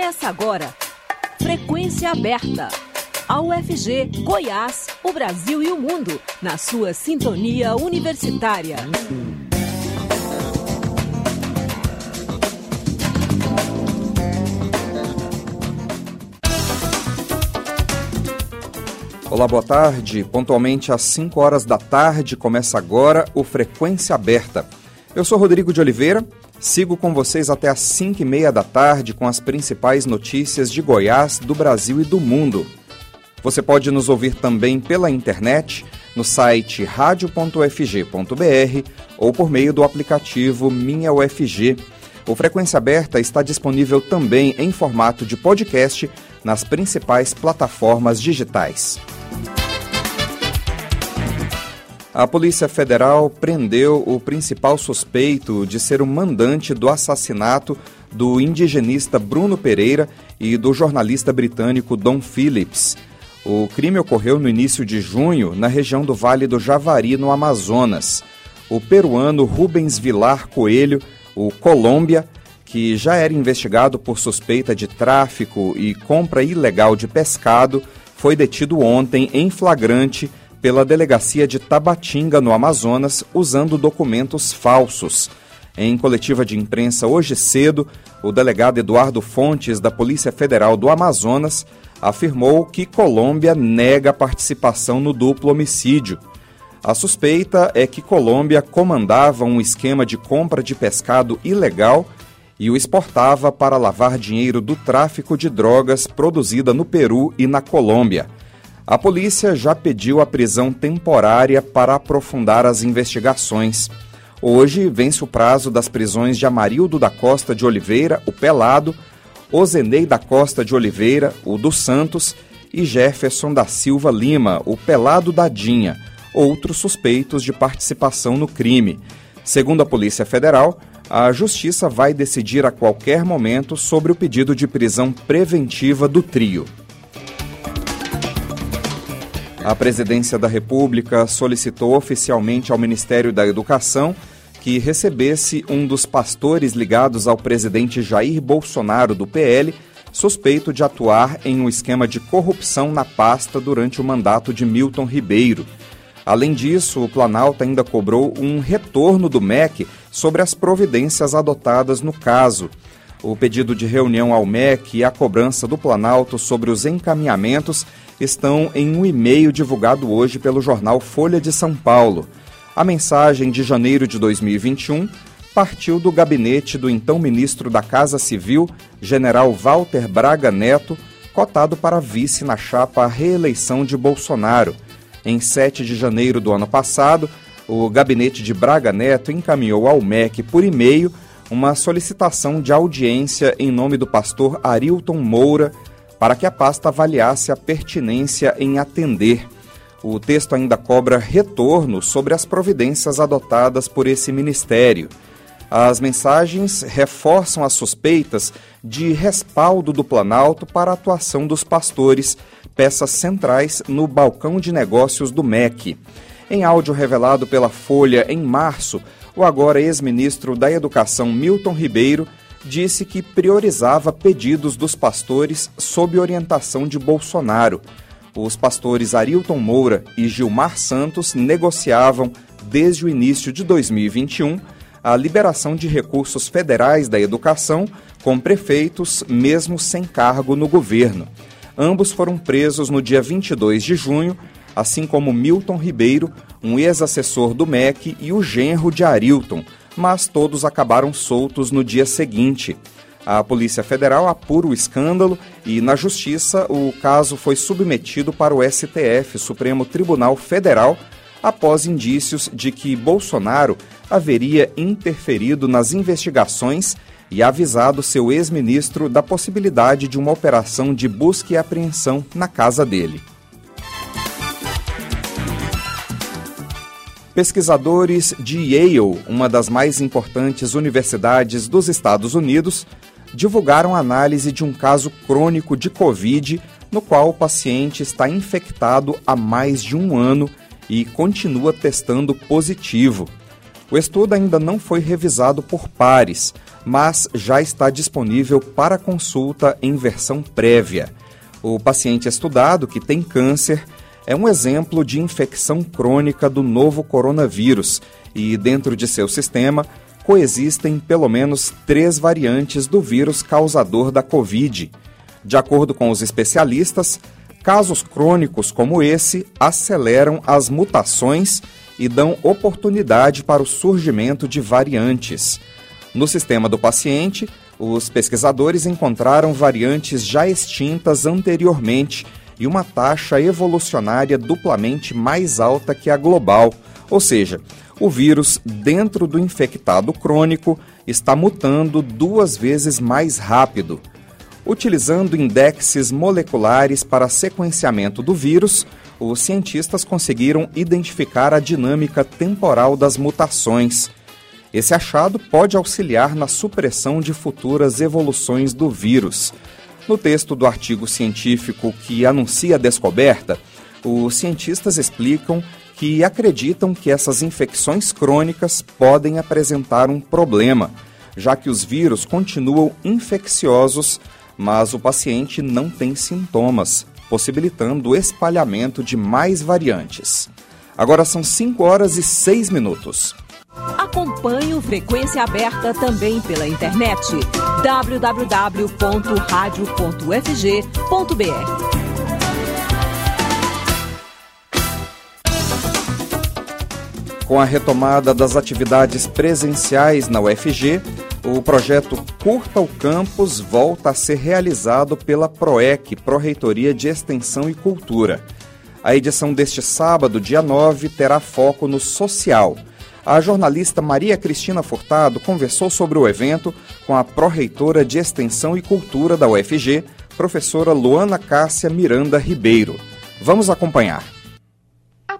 Começa agora. Frequência aberta. A UFG, Goiás, o Brasil e o mundo, na sua sintonia universitária. Olá, boa tarde. Pontualmente às 5 horas da tarde começa agora o Frequência Aberta. Eu sou Rodrigo de Oliveira, sigo com vocês até às 5 e meia da tarde com as principais notícias de Goiás, do Brasil e do mundo. Você pode nos ouvir também pela internet, no site radio.ufg.br ou por meio do aplicativo Minha UFG. O Frequência Aberta está disponível também em formato de podcast nas principais plataformas digitais. A Polícia Federal prendeu o principal suspeito de ser o mandante do assassinato do indigenista Bruno Pereira e do jornalista britânico Don Phillips. O crime ocorreu no início de junho na região do Vale do Javari, no Amazonas. O peruano Rubens Vilar Coelho, o Colômbia, que já era investigado por suspeita de tráfico e compra ilegal de pescado, foi detido ontem em flagrante pela delegacia de Tabatinga, no Amazonas, usando documentos falsos. Em coletiva de imprensa hoje cedo, o delegado Eduardo Fontes, da Polícia Federal do Amazonas, afirmou que Colômbia nega participação no duplo homicídio. A suspeita é que Colômbia comandava um esquema de compra de pescado ilegal e o exportava para lavar dinheiro do tráfico de drogas produzida no Peru e na Colômbia. A polícia já pediu a prisão temporária para aprofundar as investigações. Hoje vence o prazo das prisões de Amarildo da Costa de Oliveira, o Pelado, Ozenei da Costa de Oliveira, o dos Santos, e Jefferson da Silva Lima, o Pelado da Dinha, outros suspeitos de participação no crime. Segundo a Polícia Federal, a Justiça vai decidir a qualquer momento sobre o pedido de prisão preventiva do trio. A Presidência da República solicitou oficialmente ao Ministério da Educação que recebesse um dos pastores ligados ao presidente Jair Bolsonaro do PL, suspeito de atuar em um esquema de corrupção na pasta durante o mandato de Milton Ribeiro. Além disso, o Planalto ainda cobrou um retorno do MEC sobre as providências adotadas no caso. O pedido de reunião ao MEC e a cobrança do Planalto sobre os encaminhamentos estão em um e-mail divulgado hoje pelo jornal Folha de São Paulo. A mensagem de janeiro de 2021 partiu do gabinete do então ministro da Casa Civil, general Walter Braga Neto, cotado para vice na chapa reeleição de Bolsonaro. Em 7 de janeiro do ano passado, o gabinete de Braga Neto encaminhou ao MEC por e-mail uma solicitação de audiência em nome do pastor Arilton Moura, para que a pasta avaliasse a pertinência em atender. O texto ainda cobra retorno sobre as providências adotadas por esse ministério. As mensagens reforçam as suspeitas de respaldo do Planalto para a atuação dos pastores, peças centrais no balcão de negócios do MEC. Em áudio revelado pela Folha em março, o agora ex-ministro da Educação Milton Ribeiro disse que priorizava pedidos dos pastores sob orientação de Bolsonaro. Os pastores Arilton Moura e Gilmar Santos negociavam, desde o início de 2021, a liberação de recursos federais da educação com prefeitos, mesmo sem cargo no governo. Ambos foram presos no dia 22 de junho, assim como Milton Ribeiro, um ex-assessor do MEC, e o genro de Arilton, mas todos acabaram soltos no dia seguinte. A Polícia Federal apura o escândalo e, na Justiça, o caso foi submetido para o STF, Supremo Tribunal Federal, após indícios de que Bolsonaro haveria interferido nas investigações e avisado seu ex-ministro da possibilidade de uma operação de busca e apreensão na casa dele. Pesquisadores de Yale, uma das mais importantes universidades dos Estados Unidos, divulgaram análise de um caso crônico de Covid, no qual o paciente está infectado há mais de um ano e continua testando positivo. O estudo ainda não foi revisado por pares, mas já está disponível para consulta em versão prévia. O paciente estudado que tem câncer é um exemplo de infecção crônica do novo coronavírus e, dentro de seu sistema, coexistem pelo menos três variantes do vírus causador da Covid. De acordo com os especialistas, casos crônicos como esse aceleram as mutações e dão oportunidade para o surgimento de variantes. No sistema do paciente, os pesquisadores encontraram variantes já extintas anteriormente e uma taxa evolucionária duplamente mais alta que a global, ou seja, o vírus dentro do infectado crônico está mutando duas vezes mais rápido. Utilizando indexes moleculares para sequenciamento do vírus, os cientistas conseguiram identificar a dinâmica temporal das mutações. Esse achado pode auxiliar na supressão de futuras evoluções do vírus. No texto do artigo científico que anuncia a descoberta, os cientistas explicam que acreditam que essas infecções crônicas podem apresentar um problema, já que os vírus continuam infecciosos, mas o paciente não tem sintomas, possibilitando o espalhamento de mais variantes. Agora são 5 horas e 6 minutos. Acompanhe o Frequência Aberta também pela internet www.radio.fg.br. Com a retomada das atividades presenciais na UFG, o projeto Curta o Campus volta a ser realizado pela PROEC, Pró-Reitoria de Extensão e Cultura. A edição deste sábado, dia 9, terá foco no social. A jornalista Maria Cristina Furtado conversou sobre o evento com a pró-reitora de Extensão e Cultura da UFG, professora Luana Cássia Miranda Ribeiro. Vamos acompanhar.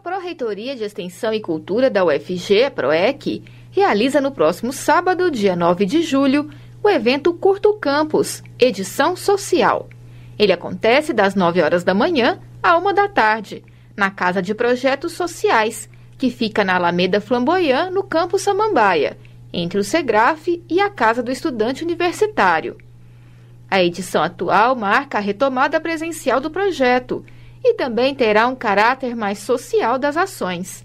Pró-Reitoria de Extensão e Cultura da UFG, a PROEC, realiza no próximo sábado, dia 9 de julho, o evento Curto Campus, edição social. Ele acontece das 9 horas da manhã à 1 da tarde, na Casa de Projetos Sociais, que fica na Alameda Flamboyant, no Campo Samambaia, entre o SEGRAF e a Casa do Estudante Universitário. A edição atual marca a retomada presencial do projeto e também terá um caráter mais social das ações.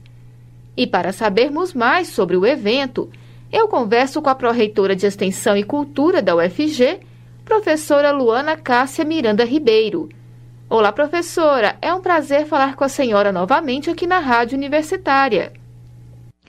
E para sabermos mais sobre o evento, eu converso com a pró-reitora de Extensão e Cultura da UFG, professora Luana Cássia Miranda Ribeiro. Olá, professora, é um prazer falar com a senhora novamente aqui na Rádio Universitária.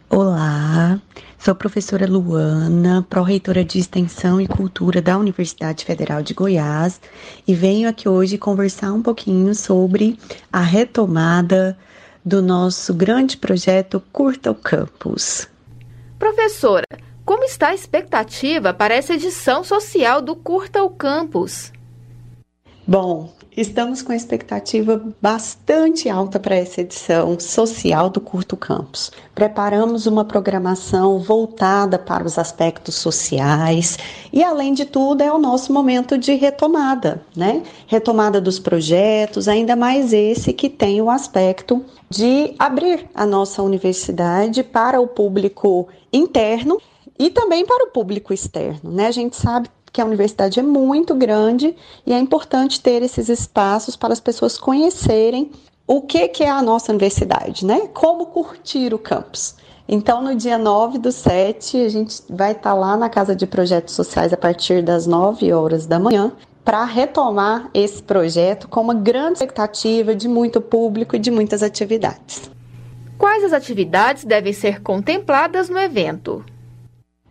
Olá, sou professora Luana, pró-reitora de Extensão e Cultura da Universidade Federal de Goiás e venho aqui hoje conversar um pouquinho sobre a retomada do nosso grande projeto Curta o Campus. Professora, como está a expectativa para essa edição social do Curta o Campus? Bom, Estamos com expectativa bastante alta para essa edição social do Curto Campus. Preparamos uma programação voltada para os aspectos sociais e, além de tudo, é o nosso momento de retomada, né? Retomada dos projetos, ainda mais esse que tem o aspecto de abrir a nossa universidade para o público interno e também para o público externo, né? A gente sabe que a universidade é muito grande e é importante ter esses espaços para as pessoas conhecerem o que, que é a nossa universidade, né? Como curtir o campus. Então, no dia 9 do 7, a gente vai estar lá na Casa de Projetos Sociais a partir das 9 horas da manhã para retomar esse projeto com uma grande expectativa de muito público e de muitas atividades. Quais as atividades devem ser contempladas no evento?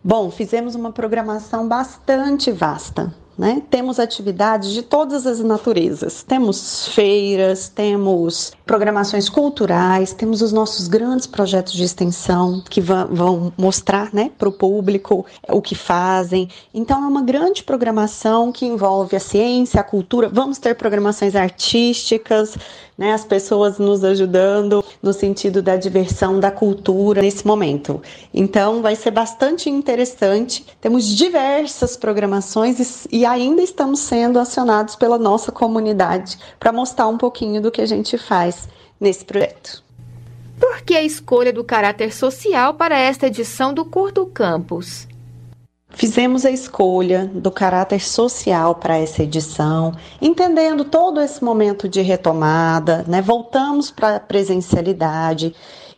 Bom, fizemos uma programação bastante vasta. Né? Temos atividades de todas as naturezas. Temos feiras, temos programações culturais, temos os nossos grandes projetos de extensão que vão mostrar né, para o público o que fazem. Então, é uma grande programação que envolve a ciência, a cultura. Vamos ter programações artísticas, né, as pessoas nos ajudando no sentido da diversão, da cultura nesse momento. Então, vai ser bastante interessante. Temos diversas programações e ainda estamos sendo acionados pela nossa comunidade para mostrar um pouquinho do que a gente faz nesse projeto. Por que a escolha do caráter social para esta edição do Curto Campus? Fizemos a escolha do caráter social para essa edição, entendendo todo esse momento de retomada, né? Voltamos para a presencialidade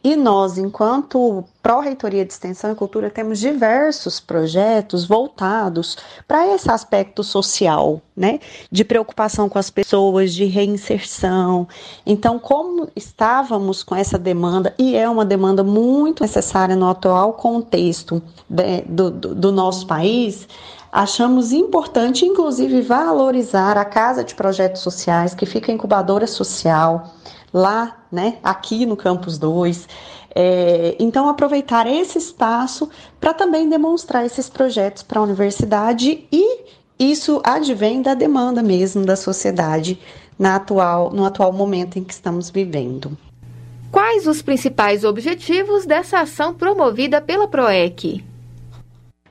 e nós, enquanto Pró-Reitoria de Extensão e Cultura, temos diversos projetos voltados para esse aspecto social, né? De preocupação com as pessoas, de reinserção. Então, como estávamos com essa demanda, e é uma demanda muito necessária no atual contexto do, do, do nosso país, achamos importante, inclusive, valorizar a Casa de Projetos Sociais, que fica incubadora social lá, né, aqui no Campus 2. É, então, aproveitar esse espaço para também demonstrar esses projetos para a universidade e isso advém da demanda mesmo da sociedade na atual, no atual momento em que estamos vivendo. Quais os principais objetivos dessa ação promovida pela PROEC?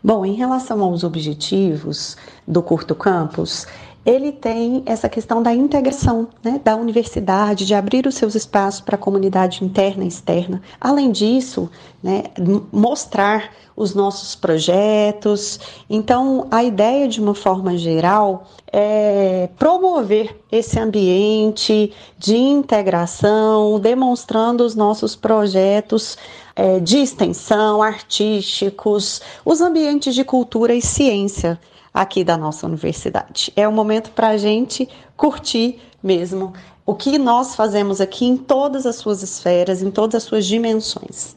Bom, em relação aos objetivos do Curto Campus, ele tem essa questão da integração né, da universidade, de abrir os seus espaços para a comunidade interna e externa. Além disso, né, mostrar os nossos projetos. Então, a ideia, de uma forma geral, é promover esse ambiente de integração, demonstrando os nossos projetos é, de extensão, artísticos, os ambientes de cultura e ciência aqui da nossa universidade. É o momento para a gente curtir mesmo o que nós fazemos aqui em todas as suas esferas, em todas as suas dimensões.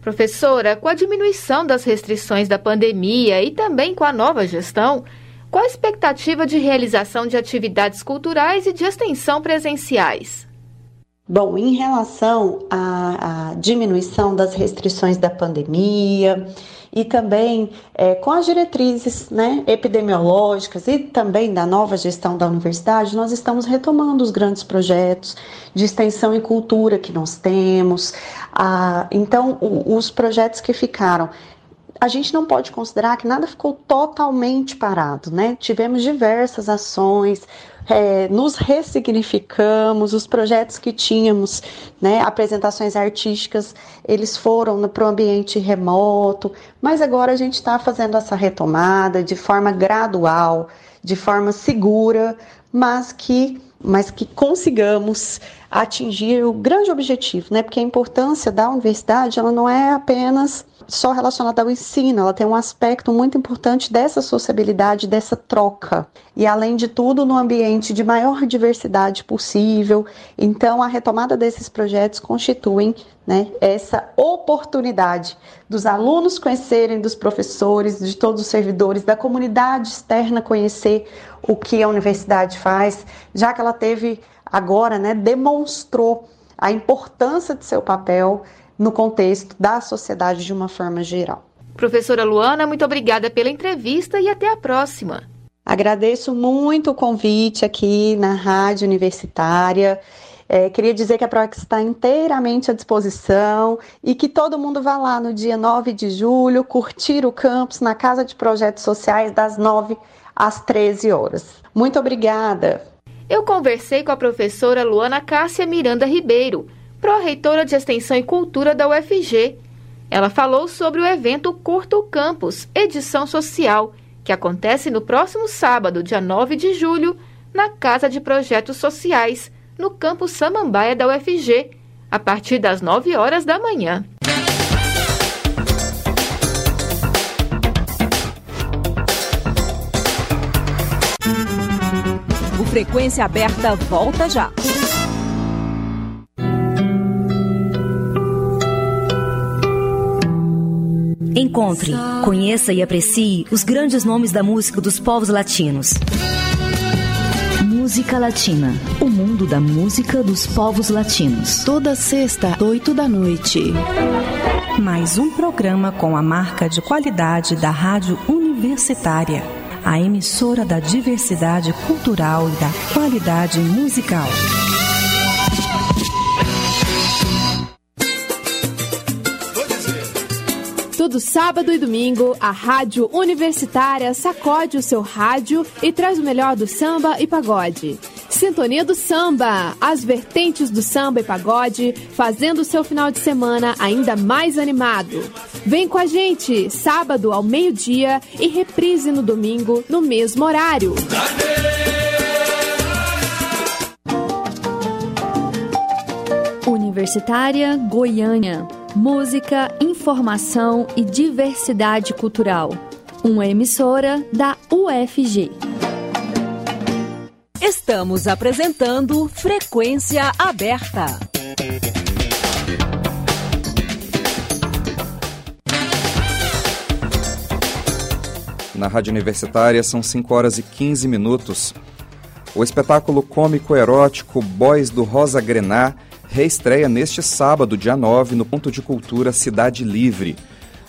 Professora, com a diminuição das restrições da pandemia e também com a nova gestão, qual a expectativa de realização de atividades culturais e de extensão presenciais? Bom, em relação à, à diminuição das restrições da pandemia, e também é, com as diretrizes né, epidemiológicas e também da nova gestão da universidade, nós estamos retomando os grandes projetos de extensão e cultura que nós temos. Ah, então, o, os projetos que ficaram a gente não pode considerar que nada ficou totalmente parado, né? Tivemos diversas ações, é, nos ressignificamos, os projetos que tínhamos, né, apresentações artísticas, eles foram para o ambiente remoto, mas agora a gente está fazendo essa retomada de forma gradual, de forma segura, mas que, mas que consigamos atingir o grande objetivo, né? Porque a importância da universidade ela não é apenas só relacionada ao ensino, ela tem um aspecto muito importante dessa sociabilidade, dessa troca. E além de tudo, no ambiente de maior diversidade possível. Então, a retomada desses projetos constituem né, essa oportunidade dos alunos conhecerem, dos professores, de todos os servidores, da comunidade externa conhecer o que a universidade faz, já que ela teve agora, né, demonstrou a importância de seu papel no contexto da sociedade de uma forma geral. Professora Luana, muito obrigada pela entrevista e até a próxima. Agradeço muito o convite aqui na Rádio Universitária. É, queria dizer que a PROEX está inteiramente à disposição e que todo mundo vá lá no dia 9 de julho curtir o campus na Casa de Projetos Sociais das 9 às 13 horas. Muito obrigada. Eu conversei com a professora Luana Cássia Miranda Ribeiro, pró-reitora de Extensão e Cultura da UFG. Ela falou sobre o evento Curto Campus, edição social, que acontece no próximo sábado, dia 9 de julho, na Casa de Projetos Sociais, no campus Samambaia da UFG, a partir das 9 horas da manhã. O Frequência Aberta volta já. Encontre, conheça e aprecie os grandes nomes da música dos povos latinos. Música Latina. O mundo da música dos povos latinos. Toda sexta, oito da noite. Mais um programa com a marca de qualidade da Rádio Universitária. A emissora da diversidade cultural e da qualidade musical. Todo sábado e domingo, a Rádio Universitária sacode o seu rádio e traz o melhor do samba e pagode. Sintonia do Samba, as vertentes do samba e pagode, fazendo o seu final de semana ainda mais animado. Vem com a gente, sábado ao meio-dia e reprise no domingo, no mesmo horário. Universitária Goiânia. Música, informação e diversidade cultural. Uma emissora da UFG. Estamos apresentando Frequência Aberta. Na Rádio Universitária são 5 horas e 15 minutos. O espetáculo cômico erótico Boys do Rosa Grená reestreia neste sábado, dia 9, no Ponto de Cultura Cidade Livre.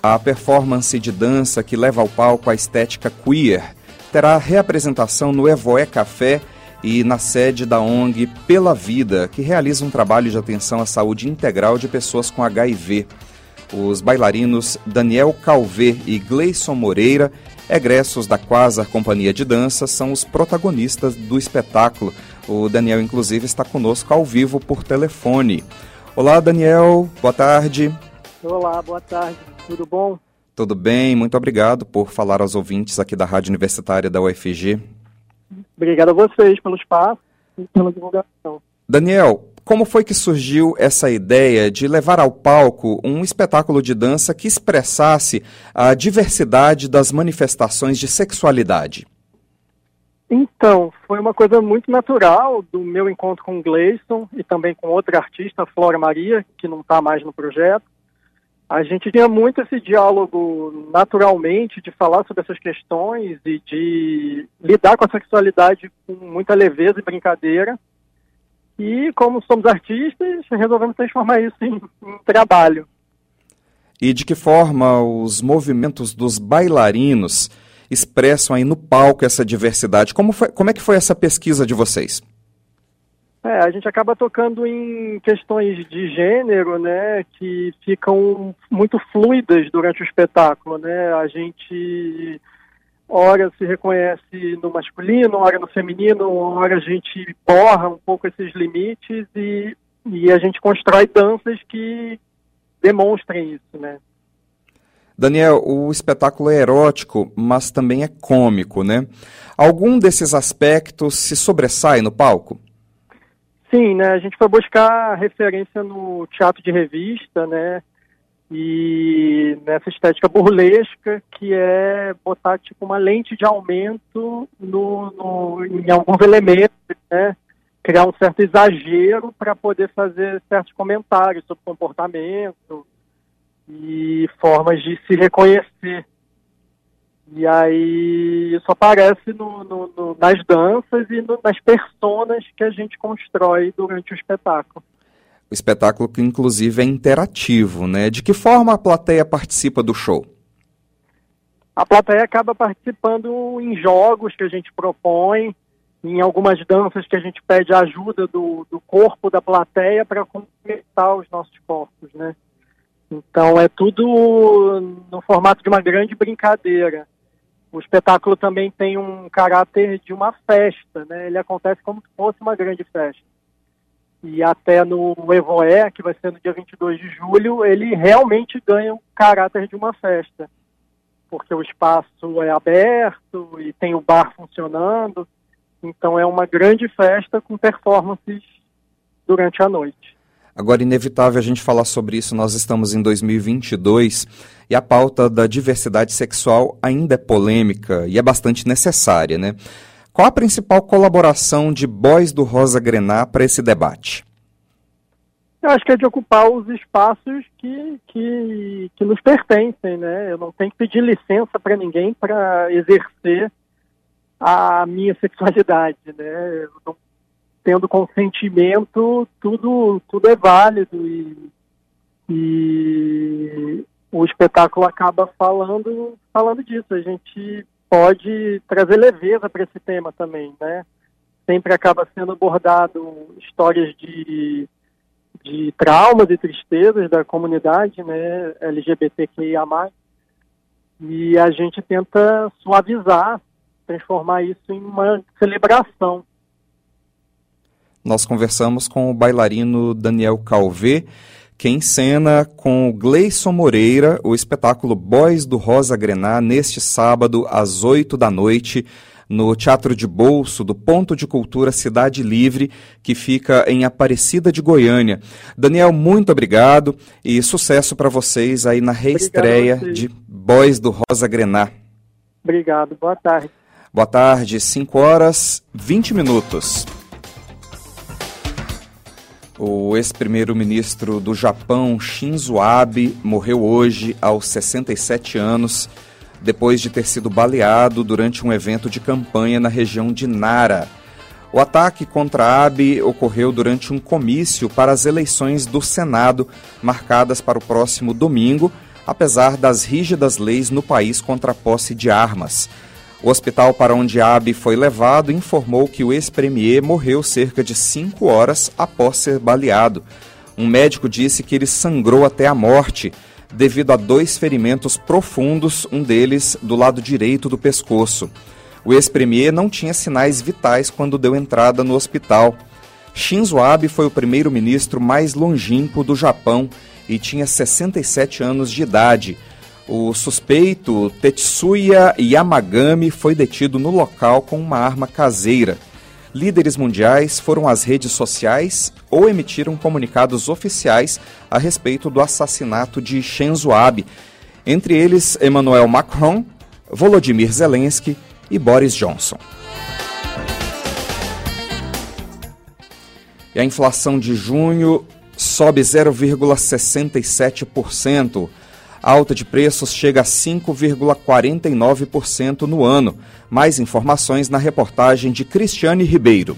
A performance de dança que leva ao palco a estética queer terá reapresentação no Evoé Café e na sede da ONG Pela Vida, que realiza um trabalho de atenção à saúde integral de pessoas com HIV. Os bailarinos Daniel Calvé e Gleison Moreira, egressos da Quasar Companhia de Dança, são os protagonistas do espetáculo. O Daniel, inclusive, está conosco ao vivo por telefone. Olá, Daniel, boa tarde. Olá, boa tarde, tudo bom? Tudo bem, muito obrigado por falar aos ouvintes aqui da Rádio Universitária da UFG. Obrigado a vocês pelo espaço e pela divulgação. Daniel, como foi que surgiu essa ideia de levar ao palco um espetáculo de dança que expressasse a diversidade das manifestações de sexualidade? Então, foi uma coisa muito natural do meu encontro com o Gleison e também com outra artista, Flora Maria, que não está mais no projeto. A gente tinha muito esse diálogo naturalmente de falar sobre essas questões e de lidar com a sexualidade com muita leveza e brincadeira. E como somos artistas, resolvemos transformar isso em, em trabalho. E de que forma os movimentos dos bailarinos expressam aí no palco essa diversidade? Como, foi, como é que foi essa pesquisa de vocês? É, a gente acaba tocando em questões de gênero, né, que ficam muito fluidas durante o espetáculo, né? A gente hora se reconhece no masculino, hora no feminino, hora a gente borra um pouco esses limites e, e a gente constrói danças que demonstrem isso, né? Daniel, o espetáculo é erótico, mas também é cômico, né? Algum desses aspectos se sobressai no palco? Sim, né? A gente foi buscar referência no teatro de revista, né? e nessa estética burlesca que é botar tipo uma lente de aumento no, no em alguns elementos, né? criar um certo exagero para poder fazer certos comentários sobre comportamento e formas de se reconhecer. E aí isso aparece no, no, no, nas danças e nas personas que a gente constrói durante o espetáculo. O espetáculo que inclusive é interativo, né? De que forma a plateia participa do show? A plateia acaba participando em jogos que a gente propõe, em algumas danças que a gente pede ajuda do, do corpo da plateia para completar os nossos corpos, né? Então é tudo no formato de uma grande brincadeira. O espetáculo também tem um caráter de uma festa, né? Ele acontece como se fosse uma grande festa e até no Evoé, que vai ser no dia 22 de julho, ele realmente ganha o caráter de uma festa, porque o espaço é aberto e tem o bar funcionando, então é uma grande festa com performances durante a noite. Agora, inevitável a gente falar sobre isso, nós estamos em 2022 e a pauta da diversidade sexual ainda é polêmica e é bastante necessária, né? Qual a principal colaboração de Boys do Rosa Grená para esse debate? Eu acho que é de ocupar os espaços que, que, que nos pertencem, né? Eu não tenho que pedir licença para ninguém para exercer a minha sexualidade, né? Não, tendo consentimento, tudo, tudo é válido e, e o espetáculo acaba falando, falando disso. A gente pode trazer leveza para esse tema também, né? Sempre acaba sendo abordado histórias de, de traumas e tristezas da comunidade, né, LGBTQIA+, e a gente tenta suavizar, transformar isso em uma celebração. Nós conversamos com o bailarino Daniel Calvé, que encena com Gleison Moreira o espetáculo Boys do Rosa Grená neste sábado às 8 da noite no Teatro de Bolso do Ponto de Cultura Cidade Livre, que fica em Aparecida de Goiânia. Daniel, muito obrigado e sucesso para vocês aí na reestreia de Boys do Rosa Grená. Obrigado, boa tarde. Boa tarde, 5 horas 20 minutos. O ex-primeiro-ministro do Japão, Shinzo Abe, morreu hoje aos 67 anos, depois de ter sido baleado durante um evento de campanha na região de Nara. O ataque contra Abe ocorreu durante um comício para as eleições do Senado, marcadas para o próximo domingo, apesar das rígidas leis no país contra a posse de armas. O hospital para onde Abe foi levado informou que o ex-premier morreu cerca de cinco horas após ser baleado. Um médico disse que ele sangrou até a morte, devido a dois ferimentos profundos, um deles do lado direito do pescoço. O ex-premier não tinha sinais vitais quando deu entrada no hospital. Shinzo Abe foi o primeiro-ministro mais longínquo do Japão e tinha 67 anos de idade o suspeito Tetsuya Yamagami foi detido no local com uma arma caseira. Líderes mundiais foram às redes sociais ou emitiram comunicados oficiais a respeito do assassinato de Shinzo Abe, entre eles Emmanuel Macron, Volodymyr Zelensky e Boris Johnson. E a inflação de junho sobe 0,67% a alta de preços chega a 5,49% no ano. Mais informações na reportagem de Cristiane Ribeiro.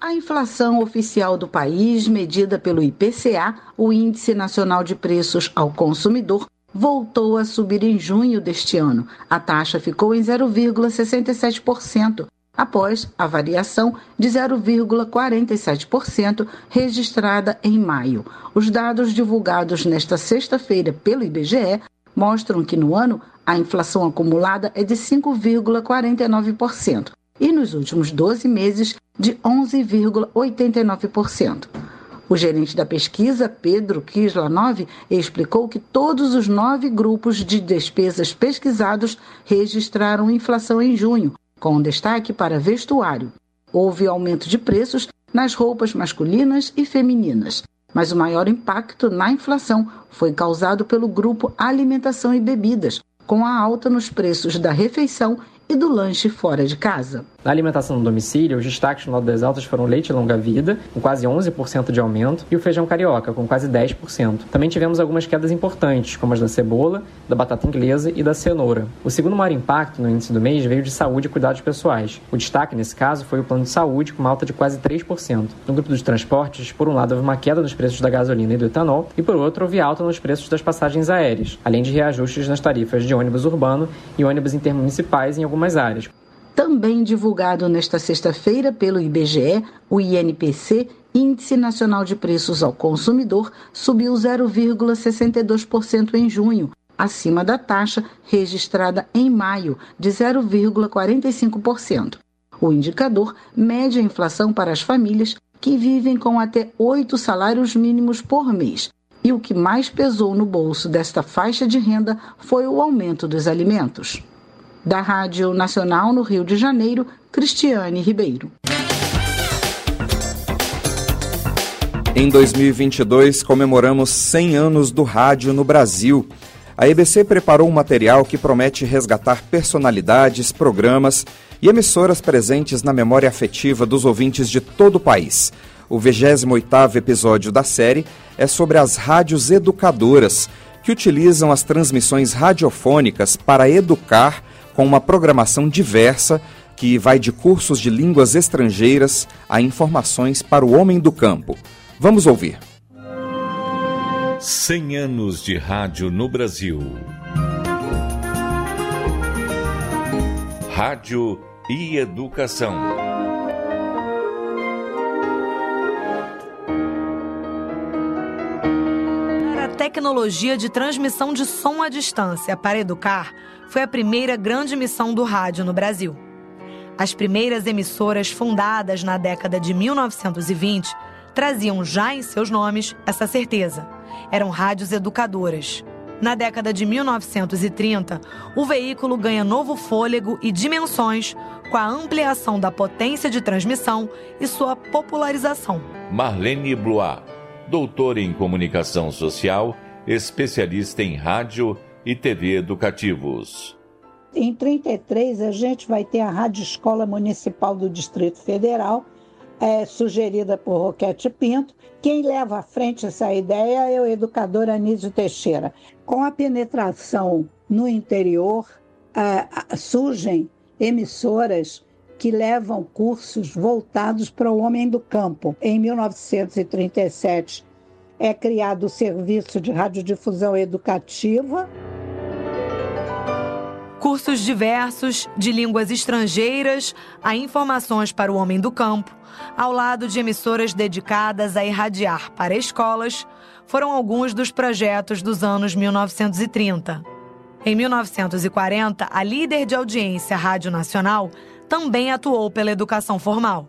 A inflação oficial do país, medida pelo IPCA, o Índice Nacional de Preços ao Consumidor, voltou a subir em junho deste ano. A taxa ficou em 0,67%, após a variação de 0,47% registrada em maio. Os dados divulgados nesta sexta-feira pelo IBGE mostram que no ano a inflação acumulada é de 5,49% e nos últimos 12 meses de 11,89%. O gerente da pesquisa, Pedro Kislanov, explicou que todos os nove grupos de despesas pesquisados registraram inflação em junho, com destaque para vestuário. Houve aumento de preços nas roupas masculinas e femininas, mas o maior impacto na inflação foi causado pelo grupo alimentação e bebidas, com a alta nos preços da refeição e do lanche fora de casa. Na alimentação no domicílio, os destaques no lado das altas foram leite longa-vida, com quase 11% de aumento, e o feijão carioca, com quase 10%. Também tivemos algumas quedas importantes, como as da cebola, da batata inglesa e da cenoura. O segundo maior impacto no índice do mês veio de saúde e cuidados pessoais. O destaque, nesse caso, foi o plano de saúde, com uma alta de quase 3%. No grupo dos transportes, por um lado, houve uma queda nos preços da gasolina e do etanol, e por outro, houve alta nos preços das passagens aéreas, além de reajustes nas tarifas de ônibus urbano e ônibus intermunicipais em algumas áreas. Também divulgado nesta sexta-feira pelo IBGE, o INPC, Índice Nacional de Preços ao Consumidor, subiu 0,62% em junho, acima da taxa registrada em maio, de 0,45%. O indicador mede a inflação para as famílias que vivem com até oito salários mínimos por mês. E o que mais pesou no bolso desta faixa de renda foi o aumento dos alimentos. Da Rádio Nacional no Rio de Janeiro, Cristiane Ribeiro. Em 2022, comemoramos 100 anos do rádio no Brasil. A EBC preparou um material que promete resgatar personalidades, programas e emissoras presentes na memória afetiva dos ouvintes de todo o país. O 28º episódio da série é sobre as rádios educadoras, que utilizam as transmissões radiofônicas para educar com uma programação diversa que vai de cursos de línguas estrangeiras a informações para o homem do campo. Vamos ouvir. 100 anos de rádio no Brasil. Rádio e Educação. A tecnologia de transmissão de som à distância para educar foi a primeira grande missão do rádio no Brasil. As primeiras emissoras fundadas na década de 1920 traziam já em seus nomes essa certeza. Eram rádios educadoras. Na década de 1930, o veículo ganha novo fôlego e dimensões com a ampliação da potência de transmissão e sua popularização. Marlene Blois, doutora em comunicação social, especialista em rádio e TV educativos. Em 33, a gente vai ter a Rádio Escola Municipal do Distrito Federal, é, sugerida por Roquete Pinto. Quem leva à frente essa ideia é o educador Anísio Teixeira. Com a penetração no interior, é, surgem emissoras que levam cursos voltados para o homem do campo. Em 1937, é criado o Serviço de Radiodifusão Educativa. Cursos diversos de línguas estrangeiras a informações para o homem do campo, ao lado de emissoras dedicadas a irradiar para escolas, foram alguns dos projetos dos anos 1930. Em 1940, a líder de audiência Rádio Nacional também atuou pela educação formal.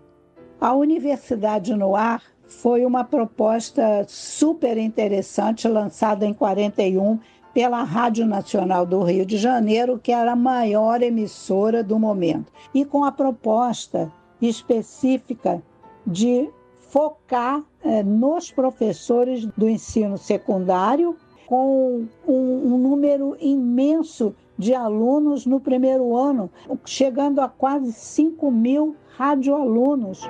A Universidade no Ar foi uma proposta super interessante lançada em 41 pela Rádio Nacional do Rio de Janeiro, que era a maior emissora do momento, e com a proposta específica de focar eh, nos professores do ensino secundário, com um, um número imenso de alunos no primeiro ano, chegando a quase 5 mil radioalunos.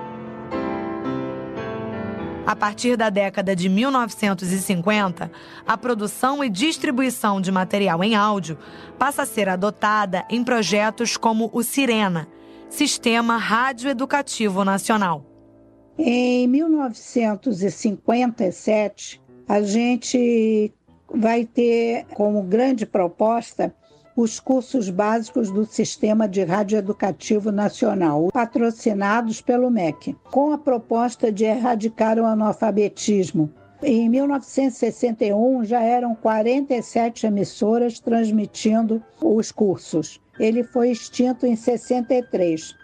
A partir da década de 1950, a produção e distribuição de material em áudio passa a ser adotada em projetos como o Sirena, Sistema Radioeducativo Nacional. Em 1957, a gente vai ter como grande proposta os cursos básicos do Sistema de Radioeducativo Nacional, patrocinados pelo MEC, com a proposta de erradicar o analfabetismo. Em 1961, já eram 47 emissoras transmitindo os cursos. Ele foi extinto em 63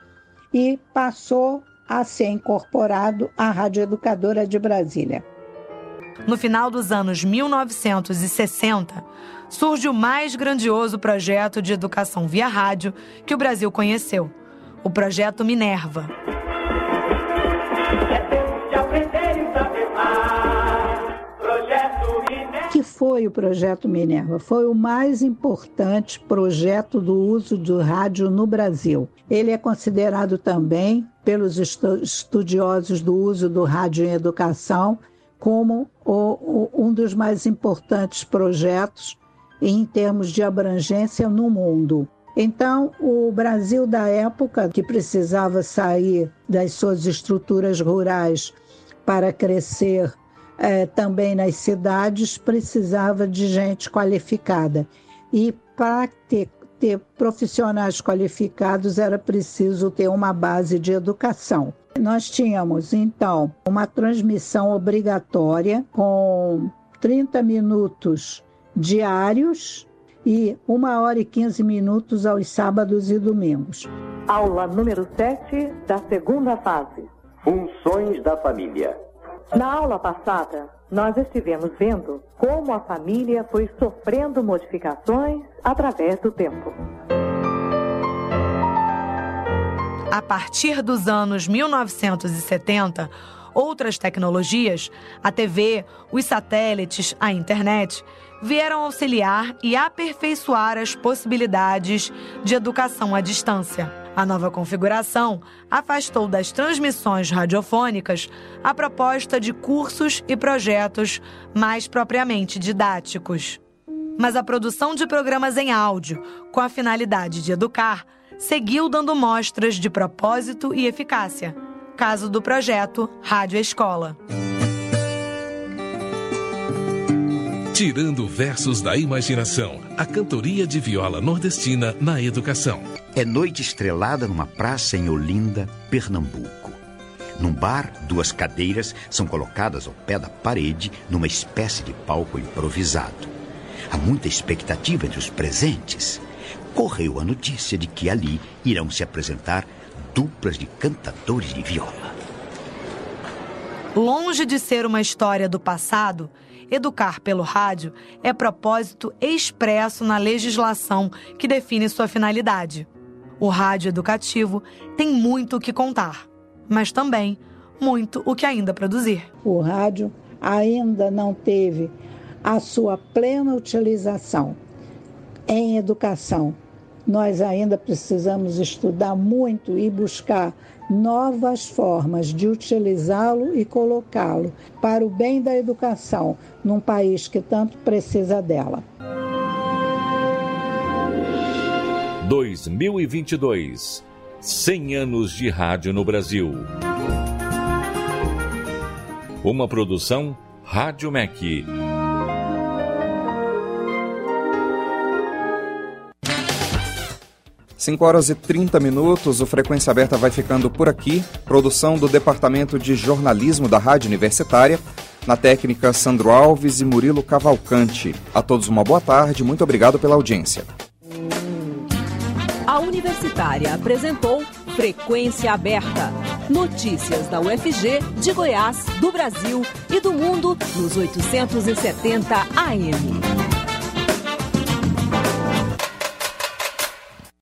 e passou a ser incorporado à Rádio Educadora de Brasília. No final dos anos 1960, surge o mais grandioso projeto de educação via rádio que o Brasil conheceu, o Projeto Minerva. que foi o projeto Minerva? Foi o mais importante projeto do uso do rádio no Brasil. Ele é considerado também pelos estudiosos do uso do rádio em educação como o, o, um dos mais importantes projetos em termos de abrangência no mundo. Então, o Brasil da época, que precisava sair das suas estruturas rurais para crescer é, também nas cidades, precisava de gente qualificada. E para ter, ter profissionais qualificados era preciso ter uma base de educação. Nós tínhamos, então, uma transmissão obrigatória com 30 minutos diários e 1 hora e 15 minutos aos sábados e domingos. Aula número 7 da segunda fase. Funções da família. Na aula passada, nós estivemos vendo como a família foi sofrendo modificações através do tempo. A partir dos anos 1970, outras tecnologias, a TV, os satélites, a internet, vieram auxiliar e aperfeiçoar as possibilidades de educação à distância. A nova configuração afastou das transmissões radiofônicas a proposta de cursos e projetos mais propriamente didáticos. Mas a produção de programas em áudio, com a finalidade de educar, seguiu dando mostras de propósito e eficácia. Caso do projeto Rádio Escola. Tirando versos da imaginação, a cantoria de viola nordestina na educação. É noite estrelada numa praça em Olinda, Pernambuco. Num bar, duas cadeiras são colocadas ao pé da parede numa espécie de palco improvisado. Há muita expectativa entre os presentes. Correu a notícia de que ali irão se apresentar duplas de cantadores de viola. Longe de ser uma história do passado, Educar pelo rádio é propósito expresso na legislação que define sua finalidade. O rádio educativo tem muito o que contar, mas também muito o que ainda produzir. O rádio ainda não teve a sua plena utilização em educação. Nós ainda precisamos estudar muito e buscar novas formas de utilizá-lo e colocá-lo para o bem da educação num país que tanto precisa dela. 2022 100 anos de rádio no Brasil. Uma produção Rádio MEC. Cinco horas e 30 minutos, o Frequência Aberta vai ficando por aqui. Produção do Departamento de Jornalismo da Rádio Universitária. Na técnica, Sandro Alves e Murilo Cavalcante. A todos uma boa tarde, muito obrigado pela audiência. A Universitária apresentou Frequência Aberta. Notícias da UFG, de Goiás, do Brasil e do mundo nos 870 AM.